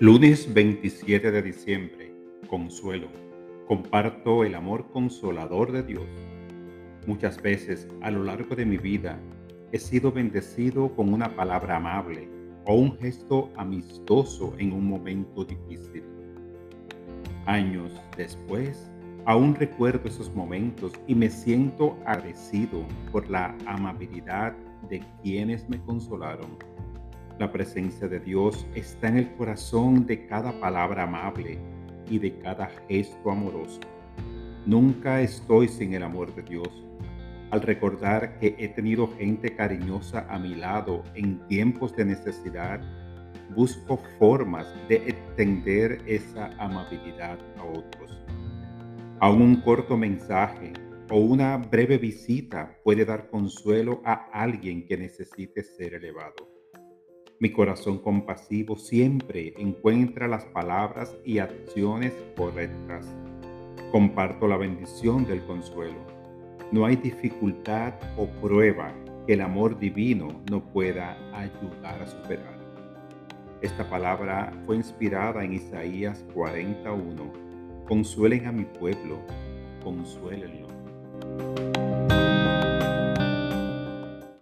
Lunes 27 de diciembre. Consuelo. Comparto el amor consolador de Dios. Muchas veces a lo largo de mi vida he sido bendecido con una palabra amable o un gesto amistoso en un momento difícil. Años después, aún recuerdo esos momentos y me siento agradecido por la amabilidad de quienes me consolaron la presencia de Dios está en el corazón de cada palabra amable y de cada gesto amoroso. Nunca estoy sin el amor de Dios. Al recordar que he tenido gente cariñosa a mi lado en tiempos de necesidad, busco formas de extender esa amabilidad a otros. Aún un corto mensaje o una breve visita puede dar consuelo a alguien que necesite ser elevado. Mi corazón compasivo siempre encuentra las palabras y acciones correctas. Comparto la bendición del consuelo. No hay dificultad o prueba que el amor divino no pueda ayudar a superar. Esta palabra fue inspirada en Isaías 41. Consuelen a mi pueblo, consuélenlo.